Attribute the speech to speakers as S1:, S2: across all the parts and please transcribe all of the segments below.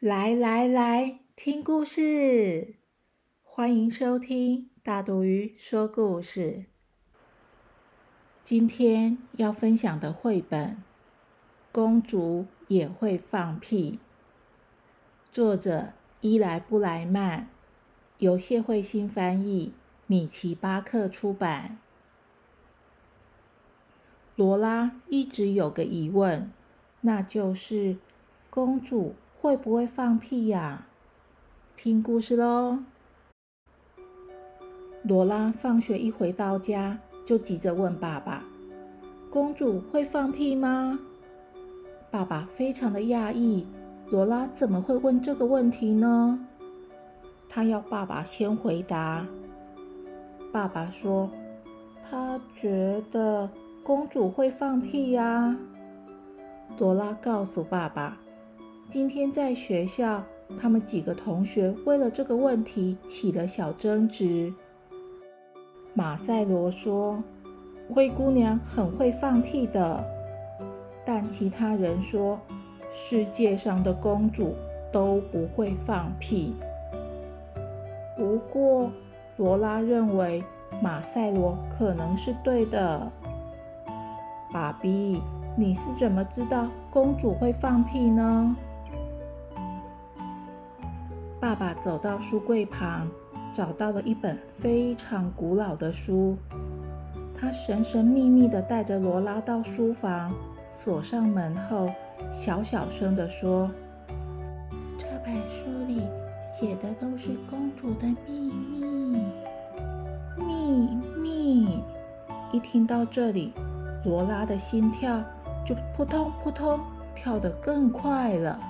S1: 来来来，听故事！欢迎收听大肚鱼说故事。今天要分享的绘本《公主也会放屁》，作者伊莱布莱曼，由谢慧欣翻译，米奇巴克出版。罗拉一直有个疑问，那就是公主。会不会放屁呀？听故事喽。罗拉放学一回到家，就急着问爸爸：“公主会放屁吗？”爸爸非常的讶异，罗拉怎么会问这个问题呢？他要爸爸先回答。爸爸说：“他觉得公主会放屁呀。”罗拉告诉爸爸。今天在学校，他们几个同学为了这个问题起了小争执。马赛罗说：“灰姑娘很会放屁的。”但其他人说：“世界上的公主都不会放屁。”不过，罗拉认为马赛罗可能是对的。爸比，你是怎么知道公主会放屁呢？爸爸走到书柜旁，找到了一本非常古老的书。他神神秘秘地带着罗拉到书房，锁上门后，小小声地说：“这本书里写的都是公主的秘密，秘密。”一听到这里，罗拉的心跳就扑通扑通跳得更快了。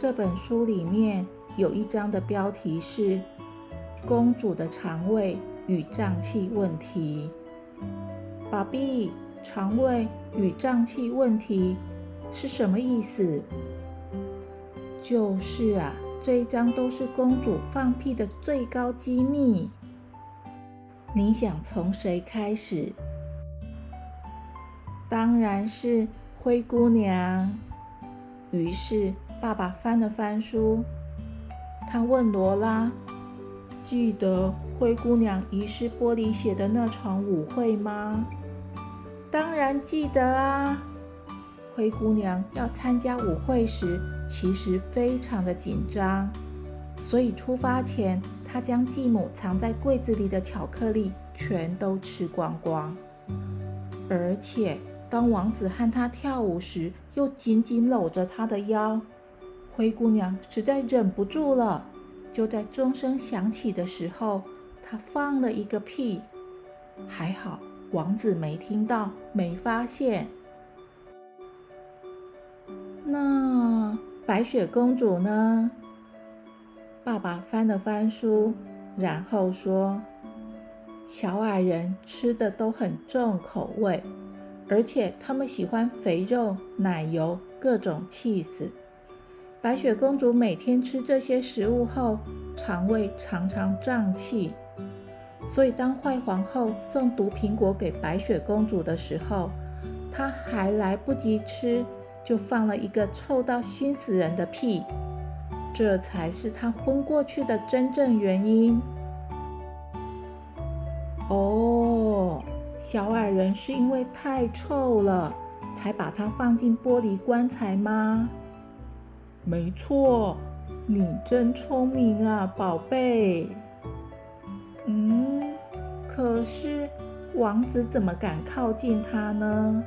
S1: 这本书里面有一章的标题是“公主的肠胃与胀气问题”。宝贝，肠胃与胀气问题是什么意思？就是啊，这一章都是公主放屁的最高机密。你想从谁开始？当然是灰姑娘。于是。爸爸翻了翻书，他问罗拉：“记得灰姑娘遗失玻璃鞋的那场舞会吗？”“当然记得啊！”灰姑娘要参加舞会时，其实非常的紧张，所以出发前，她将继母藏在柜子里的巧克力全都吃光光，而且当王子和她跳舞时，又紧紧搂着她的腰。灰姑娘实在忍不住了，就在钟声响起的时候，她放了一个屁。还好王子没听到，没发现。那白雪公主呢？爸爸翻了翻书，然后说：“小矮人吃的都很重口味，而且他们喜欢肥肉、奶油、各种气死。”白雪公主每天吃这些食物后，肠胃常常胀气，所以当坏皇后送毒苹果给白雪公主的时候，她还来不及吃，就放了一个臭到熏死人的屁，这才是她昏过去的真正原因。哦，小矮人是因为太臭了，才把它放进玻璃棺材吗？没错，你真聪明啊，宝贝。嗯，可是王子怎么敢靠近他呢？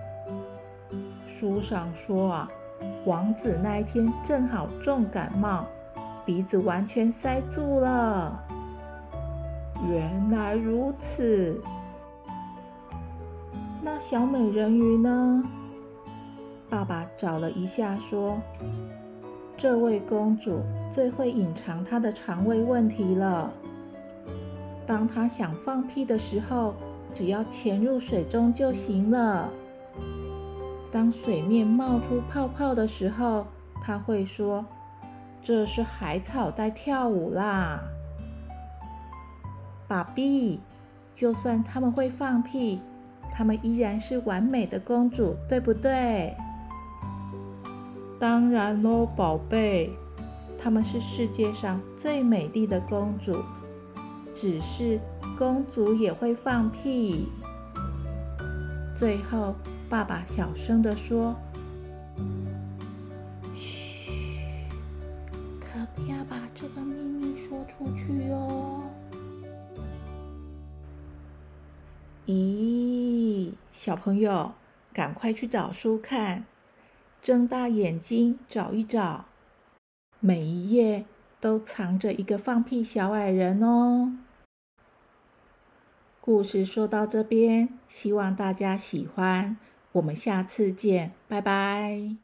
S1: 书上说啊，王子那一天正好重感冒，鼻子完全塞住了。原来如此。那小美人鱼呢？爸爸找了一下，说。这位公主最会隐藏她的肠胃问题了。当她想放屁的时候，只要潜入水中就行了。当水面冒出泡泡的时候，她会说：“这是海草在跳舞啦。”爸比，就算他们会放屁，他们依然是完美的公主，对不对？当然喽，宝贝，她们是世界上最美丽的公主。只是公主也会放屁。最后，爸爸小声地说：“嘘，可不要把这个秘密说出去哦。”咦，小朋友，赶快去找书看，睁大眼睛找一找，每一页都藏着一个放屁小矮人哦。故事说到这边，希望大家喜欢，我们下次见，拜拜。